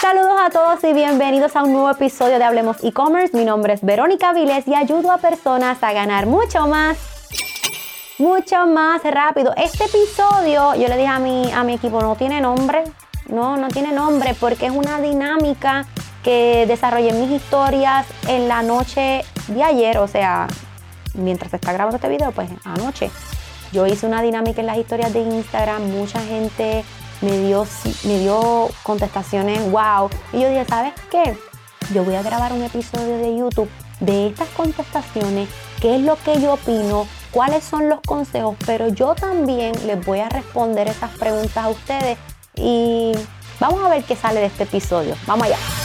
Saludos a todos y bienvenidos a un nuevo episodio de Hablemos e-commerce. Mi nombre es Verónica Viles y ayudo a personas a ganar mucho más, mucho más rápido. Este episodio, yo le dije a mi, a mi equipo, no tiene nombre, no, no tiene nombre porque es una dinámica que desarrollé mis historias en la noche de ayer, o sea, mientras se está grabando este video, pues anoche. Yo hice una dinámica en las historias de Instagram, mucha gente me dio, me dio contestaciones, wow. Y yo dije, ¿sabes qué? Yo voy a grabar un episodio de YouTube de estas contestaciones, qué es lo que yo opino, cuáles son los consejos, pero yo también les voy a responder esas preguntas a ustedes y vamos a ver qué sale de este episodio. Vamos allá.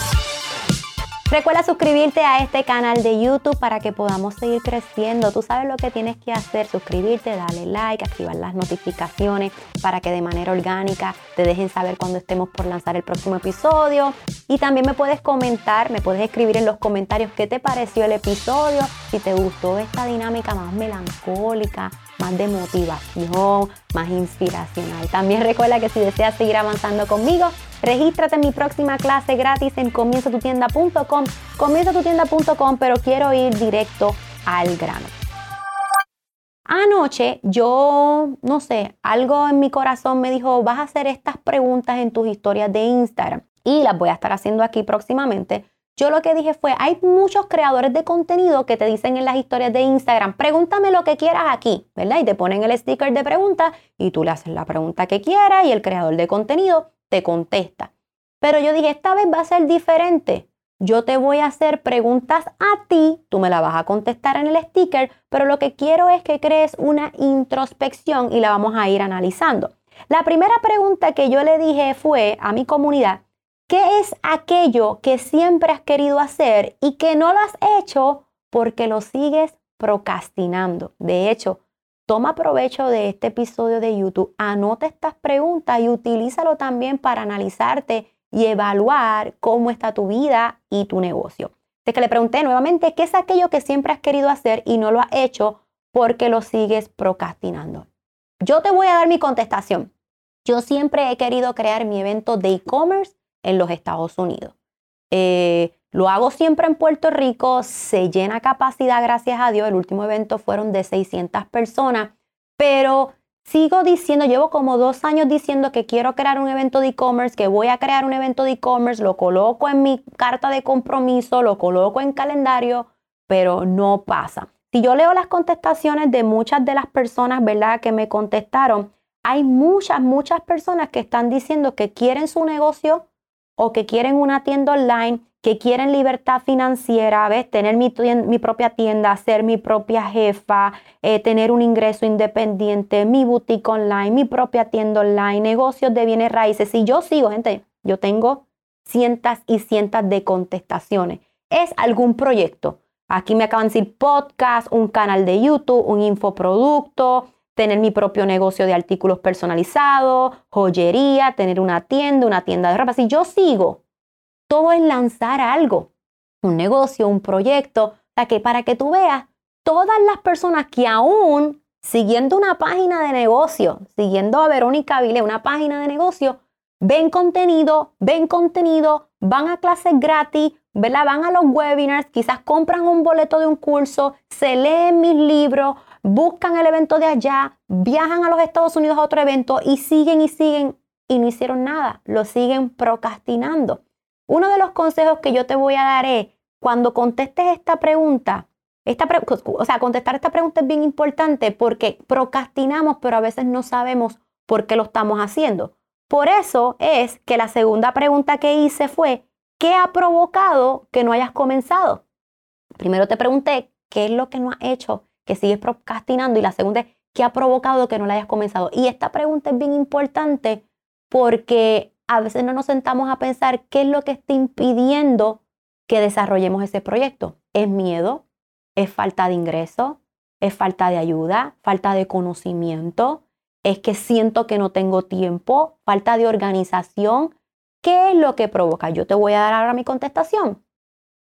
Recuerda suscribirte a este canal de YouTube para que podamos seguir creciendo. Tú sabes lo que tienes que hacer, suscribirte, darle like, activar las notificaciones para que de manera orgánica te dejen saber cuando estemos por lanzar el próximo episodio. Y también me puedes comentar, me puedes escribir en los comentarios qué te pareció el episodio, si te gustó esta dinámica más melancólica, más de motivación, más inspiracional. También recuerda que si deseas seguir avanzando conmigo, regístrate en mi próxima clase gratis en comienzatutienda.com. Comienzatutienda.com, pero quiero ir directo al grano. Anoche yo, no sé, algo en mi corazón me dijo, vas a hacer estas preguntas en tus historias de Instagram y las voy a estar haciendo aquí próximamente yo lo que dije fue, hay muchos creadores de contenido que te dicen en las historias de Instagram, pregúntame lo que quieras aquí, ¿verdad? Y te ponen el sticker de pregunta y tú le haces la pregunta que quieras y el creador de contenido te contesta. Pero yo dije, esta vez va a ser diferente. Yo te voy a hacer preguntas a ti, tú me la vas a contestar en el sticker, pero lo que quiero es que crees una introspección y la vamos a ir analizando. La primera pregunta que yo le dije fue a mi comunidad, ¿Qué es aquello que siempre has querido hacer y que no lo has hecho porque lo sigues procrastinando? De hecho, toma provecho de este episodio de YouTube, anota estas preguntas y utilízalo también para analizarte y evaluar cómo está tu vida y tu negocio. Así que le pregunté nuevamente, ¿qué es aquello que siempre has querido hacer y no lo has hecho porque lo sigues procrastinando? Yo te voy a dar mi contestación. Yo siempre he querido crear mi evento de e-commerce en los Estados Unidos. Eh, lo hago siempre en Puerto Rico, se llena capacidad, gracias a Dios. El último evento fueron de 600 personas, pero sigo diciendo, llevo como dos años diciendo que quiero crear un evento de e-commerce, que voy a crear un evento de e-commerce, lo coloco en mi carta de compromiso, lo coloco en calendario, pero no pasa. Si yo leo las contestaciones de muchas de las personas, ¿verdad?, que me contestaron, hay muchas, muchas personas que están diciendo que quieren su negocio o que quieren una tienda online, que quieren libertad financiera, ¿ves? tener mi, mi propia tienda, ser mi propia jefa, eh, tener un ingreso independiente, mi boutique online, mi propia tienda online, negocios de bienes raíces. Y yo sigo, gente, yo tengo cientos y cientos de contestaciones. ¿Es algún proyecto? Aquí me acaban de decir podcast, un canal de YouTube, un infoproducto, tener mi propio negocio de artículos personalizados, joyería, tener una tienda, una tienda de ropa. Si yo sigo, todo es lanzar algo, un negocio, un proyecto, para que, para que tú veas todas las personas que aún siguiendo una página de negocio, siguiendo a Verónica Vile, una página de negocio, ven contenido, ven contenido, van a clases gratis, van a los webinars, quizás compran un boleto de un curso, se leen mis libros, buscan el evento de allá, viajan a los Estados Unidos a otro evento y siguen y siguen y no hicieron nada, lo siguen procrastinando. Uno de los consejos que yo te voy a dar es, cuando contestes esta pregunta, esta o sea, contestar esta pregunta es bien importante porque procrastinamos, pero a veces no sabemos por qué lo estamos haciendo. Por eso es que la segunda pregunta que hice fue, ¿qué ha provocado que no hayas comenzado? Primero te pregunté, ¿qué es lo que no has hecho que sigues procrastinando? Y la segunda es, ¿qué ha provocado que no la hayas comenzado? Y esta pregunta es bien importante porque a veces no nos sentamos a pensar qué es lo que está impidiendo que desarrollemos ese proyecto. ¿Es miedo? ¿Es falta de ingreso? ¿Es falta de ayuda? ¿Falta de conocimiento? ¿Es que siento que no tengo tiempo? ¿Falta de organización? ¿Qué es lo que provoca? Yo te voy a dar ahora mi contestación.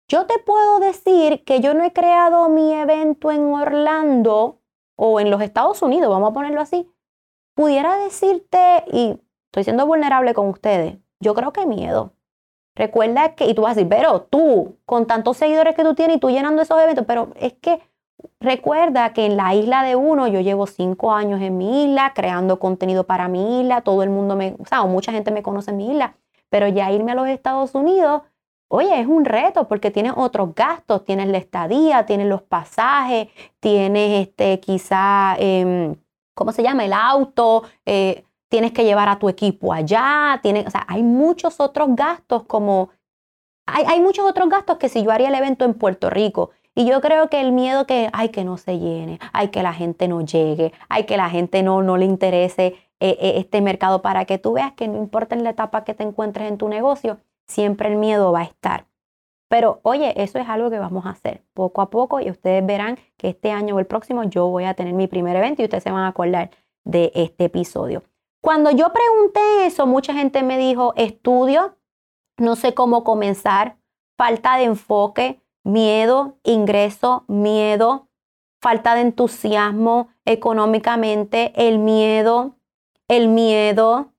Yo te puedo decir que yo no he creado mi evento en Orlando o en los Estados Unidos, vamos a ponerlo así. Pudiera decirte, y estoy siendo vulnerable con ustedes, yo creo que miedo. Recuerda que, y tú vas a decir, pero tú, con tantos seguidores que tú tienes y tú llenando esos eventos, pero es que recuerda que en la isla de uno, yo llevo cinco años en mi isla, creando contenido para mi isla, todo el mundo me, o sea, mucha gente me conoce en mi isla, pero ya irme a los Estados Unidos, oye, es un reto porque tienes otros gastos, tienes la estadía, tienes los pasajes, tienes este, quizá, em, ¿cómo se llama? El auto, eh, tienes que llevar a tu equipo allá, tienes, o sea, hay muchos otros gastos como, hay, hay muchos otros gastos que si yo haría el evento en Puerto Rico, y yo creo que el miedo que, hay que no se llene, hay que la gente no llegue, hay que la gente no, no le interese eh, eh, este mercado para que tú veas que no importa en la etapa que te encuentres en tu negocio, siempre el miedo va a estar. Pero oye, eso es algo que vamos a hacer poco a poco y ustedes verán que este año o el próximo yo voy a tener mi primer evento y ustedes se van a acordar de este episodio. Cuando yo pregunté eso, mucha gente me dijo, estudio, no sé cómo comenzar, falta de enfoque, miedo, ingreso, miedo, falta de entusiasmo económicamente, el miedo, el miedo,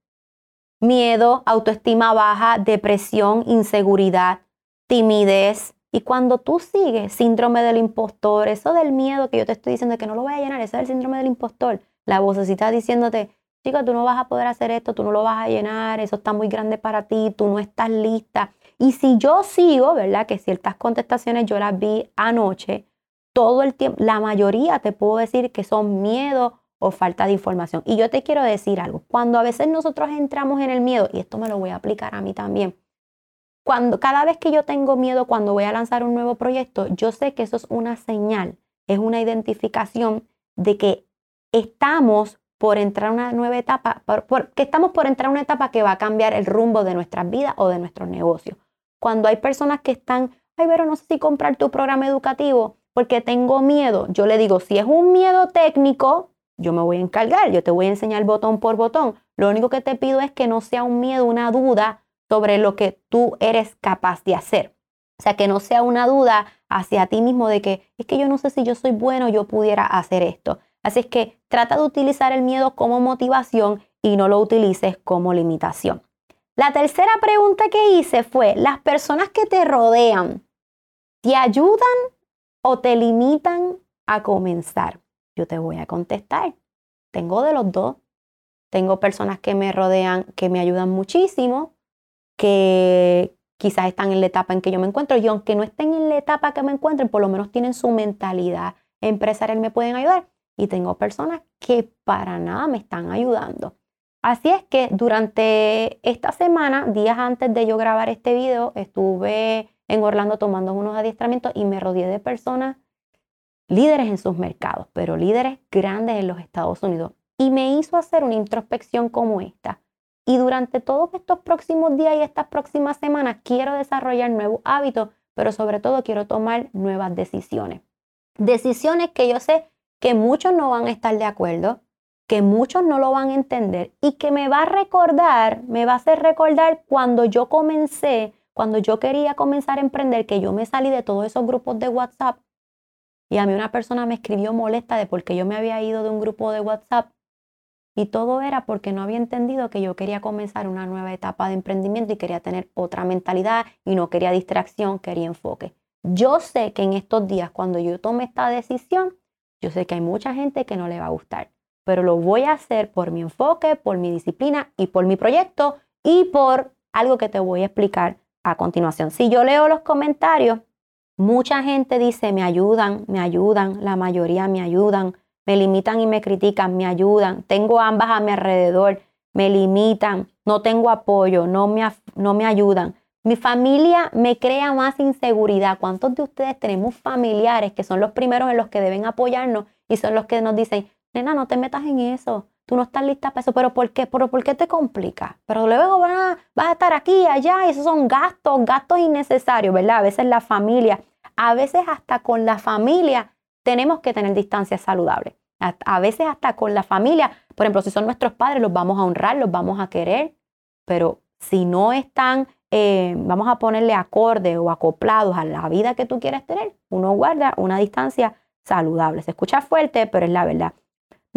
miedo, autoestima baja, depresión, inseguridad, timidez. Y cuando tú sigues síndrome del impostor, eso del miedo que yo te estoy diciendo que no lo voy a llenar, ese es el síndrome del impostor. La vocecita diciéndote, chica, tú no vas a poder hacer esto, tú no lo vas a llenar, eso está muy grande para ti, tú no estás lista. Y si yo sigo, ¿verdad? Que ciertas contestaciones yo las vi anoche, todo el tiempo, la mayoría te puedo decir que son miedo o falta de información. Y yo te quiero decir algo, cuando a veces nosotros entramos en el miedo, y esto me lo voy a aplicar a mí también, cuando cada vez que yo tengo miedo cuando voy a lanzar un nuevo proyecto, yo sé que eso es una señal, es una identificación de que estamos por entrar a una nueva etapa, que estamos por entrar a una etapa que va a cambiar el rumbo de nuestras vidas o de nuestros negocios. Cuando hay personas que están, ay, pero no sé si comprar tu programa educativo porque tengo miedo, yo le digo, si es un miedo técnico, yo me voy a encargar, yo te voy a enseñar botón por botón. Lo único que te pido es que no sea un miedo, una duda sobre lo que tú eres capaz de hacer. O sea, que no sea una duda hacia ti mismo de que es que yo no sé si yo soy bueno, yo pudiera hacer esto. Así es que trata de utilizar el miedo como motivación y no lo utilices como limitación. La tercera pregunta que hice fue, ¿las personas que te rodean te ayudan o te limitan a comenzar? Yo te voy a contestar. Tengo de los dos. Tengo personas que me rodean, que me ayudan muchísimo, que quizás están en la etapa en que yo me encuentro y aunque no estén en la etapa que me encuentren, por lo menos tienen su mentalidad empresarial, me pueden ayudar. Y tengo personas que para nada me están ayudando. Así es que durante esta semana, días antes de yo grabar este video, estuve en Orlando tomando unos adiestramientos y me rodeé de personas líderes en sus mercados, pero líderes grandes en los Estados Unidos. Y me hizo hacer una introspección como esta. Y durante todos estos próximos días y estas próximas semanas quiero desarrollar nuevos hábitos, pero sobre todo quiero tomar nuevas decisiones. Decisiones que yo sé que muchos no van a estar de acuerdo, que muchos no lo van a entender y que me va a recordar, me va a hacer recordar cuando yo comencé, cuando yo quería comenzar a emprender, que yo me salí de todos esos grupos de WhatsApp y a mí una persona me escribió molesta de por qué yo me había ido de un grupo de WhatsApp y todo era porque no había entendido que yo quería comenzar una nueva etapa de emprendimiento y quería tener otra mentalidad y no quería distracción, quería enfoque. Yo sé que en estos días, cuando yo tome esta decisión, yo sé que hay mucha gente que no le va a gustar pero lo voy a hacer por mi enfoque, por mi disciplina y por mi proyecto y por algo que te voy a explicar a continuación. Si yo leo los comentarios, mucha gente dice, me ayudan, me ayudan, la mayoría me ayudan, me limitan y me critican, me ayudan, tengo ambas a mi alrededor, me limitan, no tengo apoyo, no me, no me ayudan. Mi familia me crea más inseguridad. ¿Cuántos de ustedes tenemos familiares que son los primeros en los que deben apoyarnos y son los que nos dicen, nena, no te metas en eso, tú no estás lista para eso, pero ¿por qué? ¿Pero por qué te complica? Pero luego vas a estar aquí, allá, y esos son gastos, gastos innecesarios, ¿verdad? A veces la familia, a veces hasta con la familia tenemos que tener distancia saludable. A veces hasta con la familia, por ejemplo, si son nuestros padres, los vamos a honrar, los vamos a querer, pero si no están, eh, vamos a ponerle acorde o acoplados a la vida que tú quieres tener, uno guarda una distancia saludable. Se escucha fuerte, pero es la verdad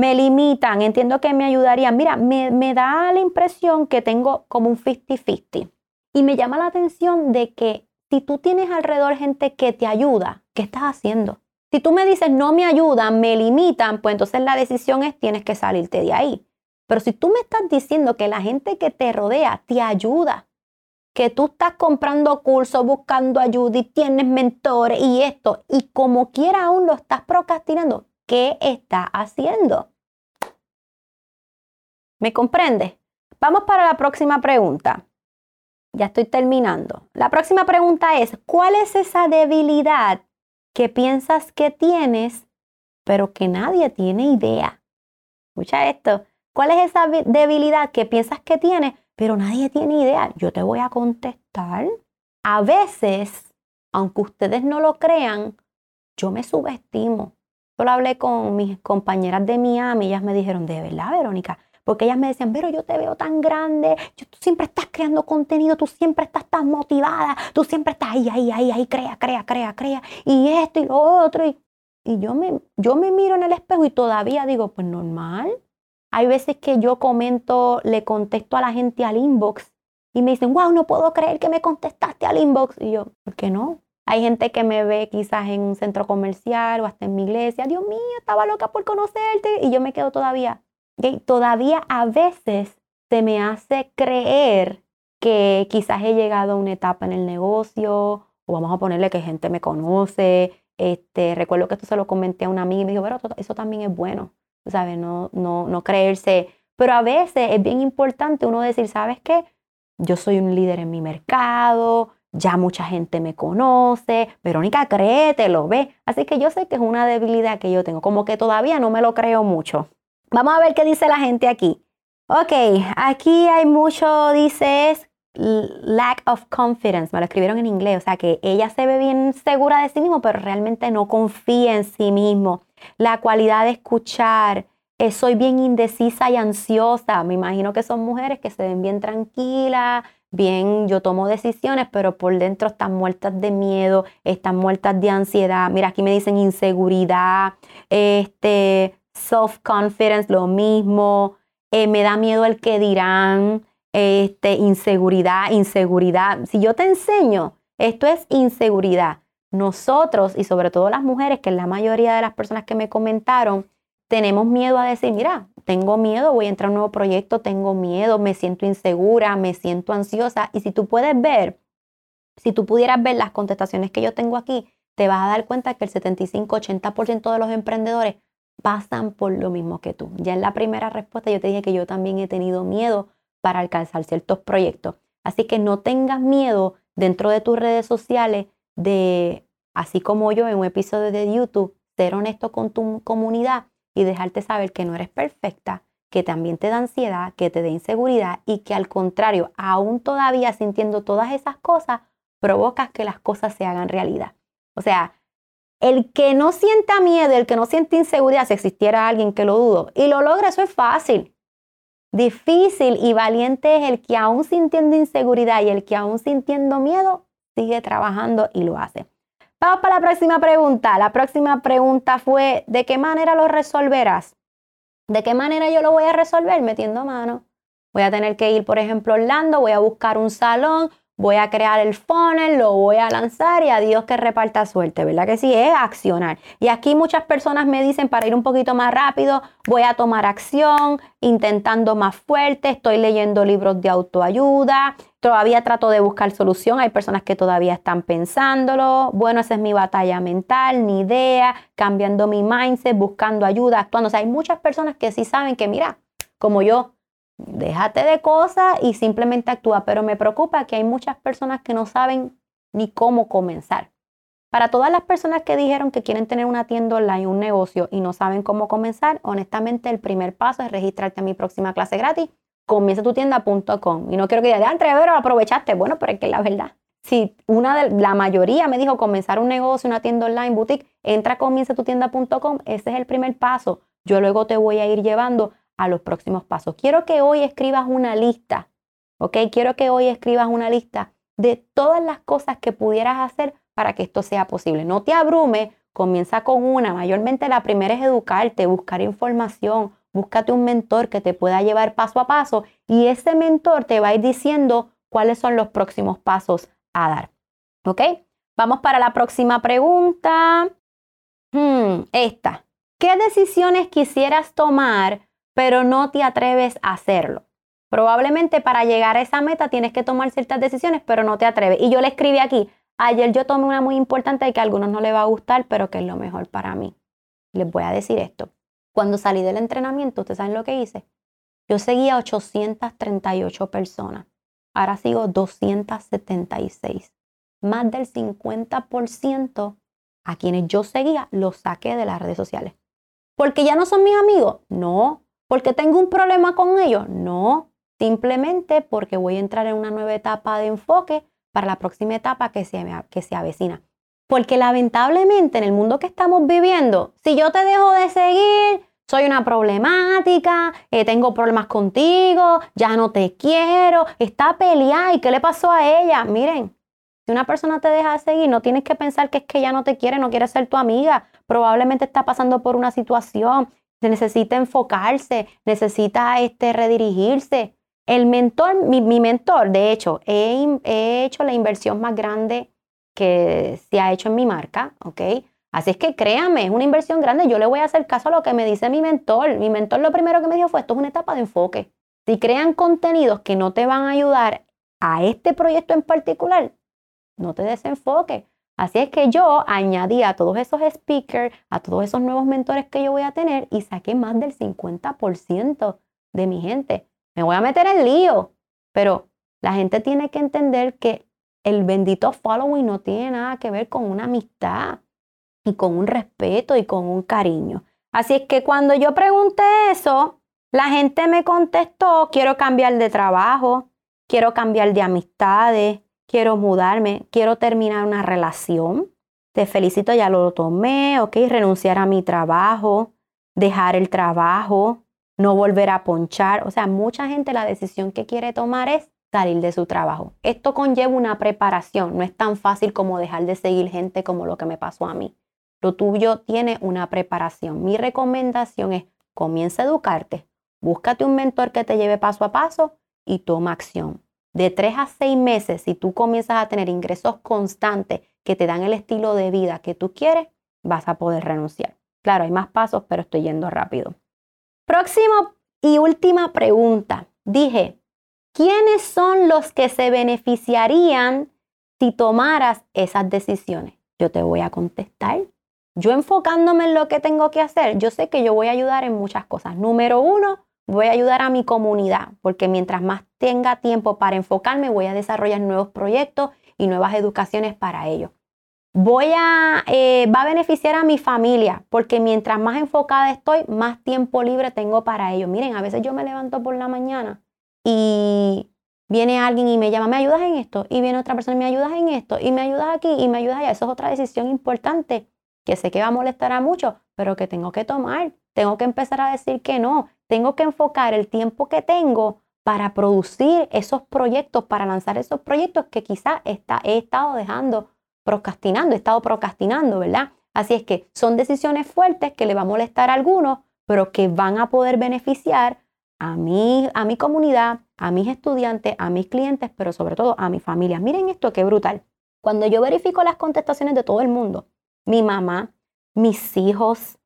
me limitan, entiendo que me ayudarían. Mira, me, da la impresión que tengo como un 50-50. Y me llama la atención de que si tú tienes alrededor gente que te ayuda, ¿qué estás haciendo? Si tú me dices no me ayudan, me limitan, pues entonces la decisión es tienes que salirte de ahí. Pero si tú me estás diciendo que la gente que te rodea te ayuda, que tú estás comprando cursos, buscando ayuda y tienes mentores y esto, y como quiera aún lo estás procrastinando, ¿qué estás haciendo? ¿Me comprende? Vamos para la próxima pregunta. Ya estoy terminando. La próxima pregunta es, ¿cuál es esa debilidad que piensas que tienes, pero que nadie tiene idea? Escucha esto. ¿Cuál es esa debilidad que piensas que tienes, pero nadie tiene idea? Yo te voy a contestar. A veces, aunque ustedes no lo crean, yo me subestimo. Yo lo hablé con mis compañeras de Miami, ellas me dijeron, de verdad, Verónica, porque ellas me decían, pero yo te veo tan grande, tú siempre estás creando contenido, tú siempre estás tan motivada, tú siempre estás ahí, ahí, ahí, ahí, crea, crea, crea, crea, y esto y lo otro. Y, y yo, me, yo me miro en el espejo y todavía digo, pues normal. Hay veces que yo comento, le contesto a la gente al inbox y me dicen, wow, no puedo creer que me contestaste al inbox. Y yo, ¿por qué no? Hay gente que me ve quizás en un centro comercial o hasta en mi iglesia. Dios mío, estaba loca por conocerte. Y yo me quedo todavía, Todavía a veces se me hace creer que quizás he llegado a una etapa en el negocio o vamos a ponerle que gente me conoce. Este, recuerdo que esto se lo comenté a una amiga y me dijo, pero eso también es bueno, ¿sabes? No, no, no creerse. Pero a veces es bien importante uno decir, ¿sabes qué? Yo soy un líder en mi mercado, ya mucha gente me conoce, Verónica, créetelo, ve. Así que yo sé que es una debilidad que yo tengo, como que todavía no me lo creo mucho. Vamos a ver qué dice la gente aquí. Ok, aquí hay mucho, dice, lack of confidence, me lo escribieron en inglés, o sea que ella se ve bien segura de sí mismo, pero realmente no confía en sí mismo. La cualidad de escuchar, eh, soy bien indecisa y ansiosa, me imagino que son mujeres que se ven bien tranquilas, bien, yo tomo decisiones, pero por dentro están muertas de miedo, están muertas de ansiedad. Mira, aquí me dicen inseguridad, este, self-confidence, lo mismo, eh, me da miedo el que dirán, este, inseguridad, inseguridad. Si yo te enseño, esto es inseguridad. Nosotros, y sobre todo las mujeres, que es la mayoría de las personas que me comentaron, tenemos miedo a decir, mira, tengo miedo, voy a entrar a un nuevo proyecto, tengo miedo, me siento insegura, me siento ansiosa. Y si tú puedes ver, si tú pudieras ver las contestaciones que yo tengo aquí, te vas a dar cuenta que el 75-80% de los emprendedores pasan por lo mismo que tú. Ya en la primera respuesta yo te dije que yo también he tenido miedo para alcanzar ciertos proyectos. Así que no tengas miedo dentro de tus redes sociales de, así como yo en un episodio de YouTube, ser honesto con tu comunidad y dejarte saber que no eres perfecta, que también te da ansiedad, que te da inseguridad y que al contrario, aún todavía sintiendo todas esas cosas, provocas que las cosas se hagan realidad. O sea, el que no sienta miedo, el que no siente inseguridad, si existiera alguien que lo dudo, y lo logra, eso es fácil. Difícil y valiente es el que aún sintiendo inseguridad y el que aún sintiendo miedo sigue trabajando y lo hace. Vamos para la próxima pregunta. La próxima pregunta fue, ¿de qué manera lo resolverás? ¿De qué manera yo lo voy a resolver? Metiendo mano. Voy a tener que ir, por ejemplo, a Orlando, voy a buscar un salón, voy a crear el funnel, lo voy a lanzar y a Dios que reparta suerte, ¿verdad que sí? Es accionar. Y aquí muchas personas me dicen para ir un poquito más rápido, voy a tomar acción, intentando más fuerte, estoy leyendo libros de autoayuda, todavía trato de buscar solución, hay personas que todavía están pensándolo, bueno, esa es mi batalla mental, ni idea, cambiando mi mindset, buscando ayuda, actuando. O sea, hay muchas personas que sí saben que, mira, como yo, déjate de cosas y simplemente actúa. Pero me preocupa que hay muchas personas que no saben ni cómo comenzar. Para todas las personas que dijeron que quieren tener una tienda online, un negocio y no saben cómo comenzar, honestamente el primer paso es registrarte a mi próxima clase gratis, comienza tu tienda.com. Y no quiero que digan, entre pero aprovechaste. Bueno, pero es que la verdad. Si una de la mayoría me dijo comenzar un negocio, una tienda online, boutique, entra a comienza tu tienda.com, ese es el primer paso. Yo luego te voy a ir llevando a los próximos pasos. Quiero que hoy escribas una lista, ¿ok? Quiero que hoy escribas una lista de todas las cosas que pudieras hacer para que esto sea posible. No te abrume, comienza con una. Mayormente la primera es educarte, buscar información, búscate un mentor que te pueda llevar paso a paso y ese mentor te va a ir diciendo cuáles son los próximos pasos a dar. ¿Ok? Vamos para la próxima pregunta. Hmm, esta. ¿Qué decisiones quisieras tomar pero no te atreves a hacerlo? Probablemente para llegar a esa meta tienes que tomar ciertas decisiones, pero no te atreves. Y yo le escribí aquí, ayer yo tomé una muy importante y que a algunos no les va a gustar, pero que es lo mejor para mí. Les voy a decir esto. Cuando salí del entrenamiento, ¿ustedes saben lo que hice? Yo seguía 838 personas. Ahora sigo 276. Más del 50% a quienes yo seguía los saqué de las redes sociales. ¿Porque ya no son mis amigos? No. ¿Porque tengo un problema con ellos? No simplemente porque voy a entrar en una nueva etapa de enfoque para la próxima etapa que se, que se avecina. Porque lamentablemente en el mundo que estamos viviendo, si yo te dejo de seguir, soy una problemática, eh, tengo problemas contigo, ya no te quiero, está peleada y qué le pasó a ella. Miren, si una persona te deja de seguir, no tienes que pensar que es que ya no te quiere, no quiere ser tu amiga. Probablemente está pasando por una situación, necesita enfocarse, necesita este, redirigirse. El mentor, mi, mentor, de hecho, he, hecho la inversión más grande que se ha hecho en mi marca, ¿ok? Así es que créame, es una inversión grande. Yo le voy a hacer caso a lo que me dice mi mentor. Mi mentor lo primero que me dijo fue, esto es una etapa de enfoque. Si crean contenidos que no te van a ayudar a este proyecto en particular, no te desenfoques. Así es que yo añadí a todos esos speakers, a todos esos nuevos mentores que yo voy a tener y saqué más del 50% de mi gente me voy a meter en lío. Pero la gente tiene que entender que el bendito following no tiene nada que ver con una amistad y con un respeto y con un cariño. Así es que cuando yo pregunté eso, la gente me contestó, quiero cambiar de trabajo, quiero cambiar de amistades, quiero mudarme, quiero terminar una relación. Te felicito, ya lo tomé, ok, renunciar a mi trabajo, dejar el trabajo, no volver a ponchar. O sea, mucha gente la decisión que quiere tomar es salir de su trabajo. Esto conlleva una preparación, no es tan fácil como dejar de seguir gente como lo que me pasó a mí. Lo tuyo tiene una preparación. Mi recomendación es comienza a educarte, búscate un mentor que te lleve paso a paso y toma acción. De tres a seis meses, si tú comienzas a tener ingresos constantes que te dan el estilo de vida que tú quieres, vas a poder renunciar. Claro, hay más pasos, pero estoy yendo rápido. Próxima y última pregunta. Dije, ¿quiénes son los que se beneficiarían si tomaras esas decisiones? Yo te voy a contestar. Yo enfocándome en lo que tengo que hacer, yo sé que yo voy a ayudar en muchas cosas. Número uno, voy a ayudar a mi comunidad, porque mientras más tenga tiempo para enfocarme, voy a desarrollar nuevos proyectos y nuevas educaciones para ellos voy a, eh, va a beneficiar a mi familia, porque mientras más enfocada estoy, más tiempo libre tengo para ellos. Miren, a veces yo me levanto por la mañana y viene alguien y me llama, ¿me ayudas en esto? Y viene otra persona, ¿me ayudas en esto? Y me ayudas aquí y me ayudas allá. Eso es otra decisión importante que sé que va a molestar a muchos, pero que tengo que tomar. Tengo que empezar a decir que no. Tengo que enfocar el tiempo que tengo para producir esos proyectos, para lanzar esos proyectos que quizás he estado dejando procrastinando, he estado procrastinando, ¿verdad? Así es que son decisiones fuertes que le va a molestar a algunos, pero que van a poder beneficiar a mi, a mi comunidad, a mis estudiantes, a mis clientes, pero sobre todo a mi familia. Miren esto, qué brutal. Cuando yo verifico las contestaciones de todo el mundo, mi mamá, mis hijos,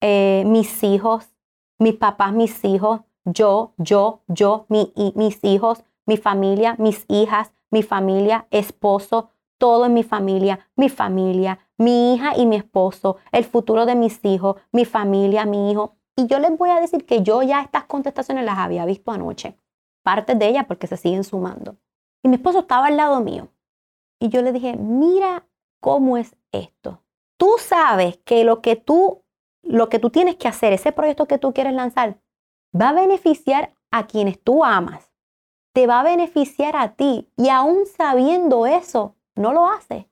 eh, mis hijos, mis papás, mis hijos, yo, yo, yo, mi, mis hijos, mi familia, mis hijas, mi familia, esposo, todo en mi familia, mi familia, mi hija y mi esposo, el futuro de mis hijos, mi familia, mi hijo. Y yo les voy a decir que yo ya estas contestaciones las había visto anoche, partes de ellas porque se siguen sumando. Y mi esposo estaba al lado mío. Y yo le dije, mira cómo es esto. Tú sabes que lo que tú, lo que tú tienes que hacer, ese proyecto que tú quieres lanzar, va a beneficiar a quienes tú amas. Te va a beneficiar a ti. Y aún sabiendo eso, no lo hace.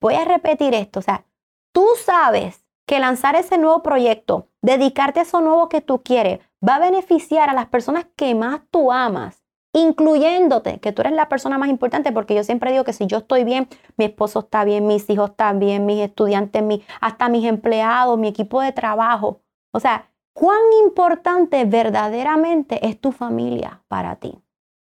Voy a repetir esto, o sea, tú sabes que lanzar ese nuevo proyecto, dedicarte a eso nuevo que tú quieres, va a beneficiar a las personas que más tú amas, incluyéndote, que tú eres la persona más importante, porque yo siempre digo que si yo estoy bien, mi esposo está bien, mis hijos están bien, mis estudiantes, hasta mis empleados, mi equipo de trabajo. O sea, cuán importante verdaderamente es tu familia para ti.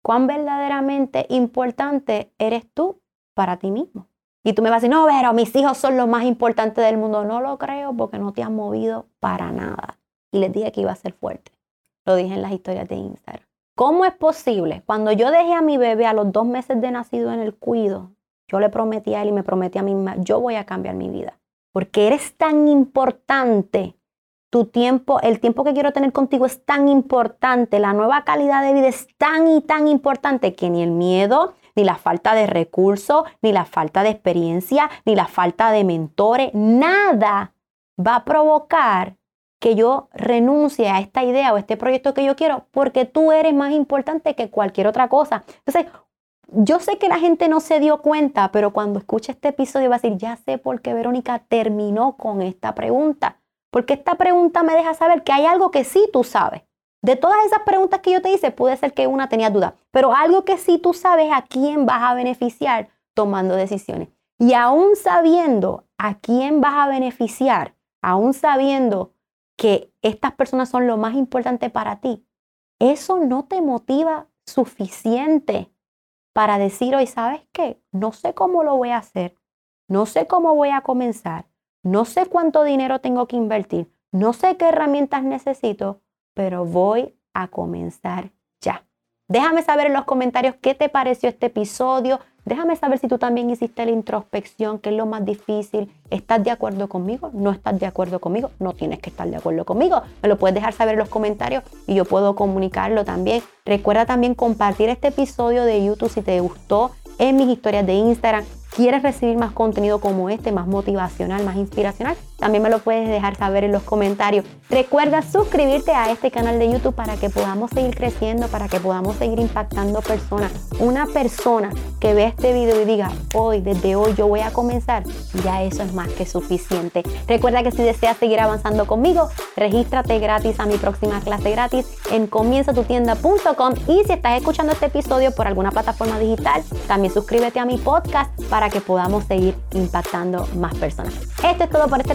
cuán verdaderamente importante eres tú para ti mismo. Y tú me vas a decir, no, pero mis hijos son lo más importante del mundo. No lo creo porque no te han movido para nada. Y les dije que iba a ser fuerte. Lo dije en las historias de Instagram. ¿Cómo es posible? Cuando yo dejé a mi bebé a los dos meses de nacido en el cuido, yo le prometí a él y me prometí a mí misma, yo voy a cambiar mi vida. Porque eres tan importante. Tu tiempo, el tiempo que quiero tener contigo es tan importante. La nueva calidad de vida es tan y tan importante que ni el miedo, ni la falta de recursos, ni la falta de experiencia, ni la falta de mentores, nada va a provocar que yo renuncie a esta idea o este proyecto que yo quiero porque tú eres más importante que cualquier otra cosa. Entonces, yo sé que la gente no se dio cuenta, pero cuando escuche este episodio va a decir, ya sé por qué Verónica terminó con esta pregunta. Porque esta pregunta me deja saber que hay algo que sí tú sabes. De todas esas preguntas que yo te hice, puede ser que una tenía duda, pero algo que sí tú sabes a quién vas a beneficiar tomando decisiones. Y aún sabiendo a quién vas a beneficiar, aún sabiendo que estas personas son lo más importante para ti, eso no te motiva suficiente para decir hoy, ¿sabes qué? No sé cómo lo voy a hacer, no sé cómo voy a comenzar, no sé cuánto dinero tengo que invertir, no sé qué herramientas necesito, pero voy a comenzar ya. Déjame saber en los comentarios qué te pareció este episodio. Déjame saber si tú también hiciste la introspección, qué es lo más difícil. ¿Estás de acuerdo conmigo? ¿No estás de acuerdo conmigo? No tienes que estar de acuerdo conmigo. Me lo puedes dejar saber en los comentarios y yo puedo comunicarlo también. Recuerda también compartir este episodio de YouTube si te gustó en mis historias de Instagram quieres recibir más contenido como este, más motivacional, más inspiracional, también me lo puedes dejar saber en los comentarios. Recuerda suscribirte a este canal de YouTube para que podamos seguir creciendo, para que podamos seguir impactando personas. Una persona que ve este video y diga, hoy, desde hoy yo voy a comenzar, ya eso es más que suficiente. Recuerda que si deseas seguir avanzando conmigo, regístrate gratis a mi próxima clase gratis en comienzatutienda.com y si estás escuchando este episodio por alguna plataforma digital, también suscríbete a mi podcast para que podamos seguir impactando más personas. Esto es todo por este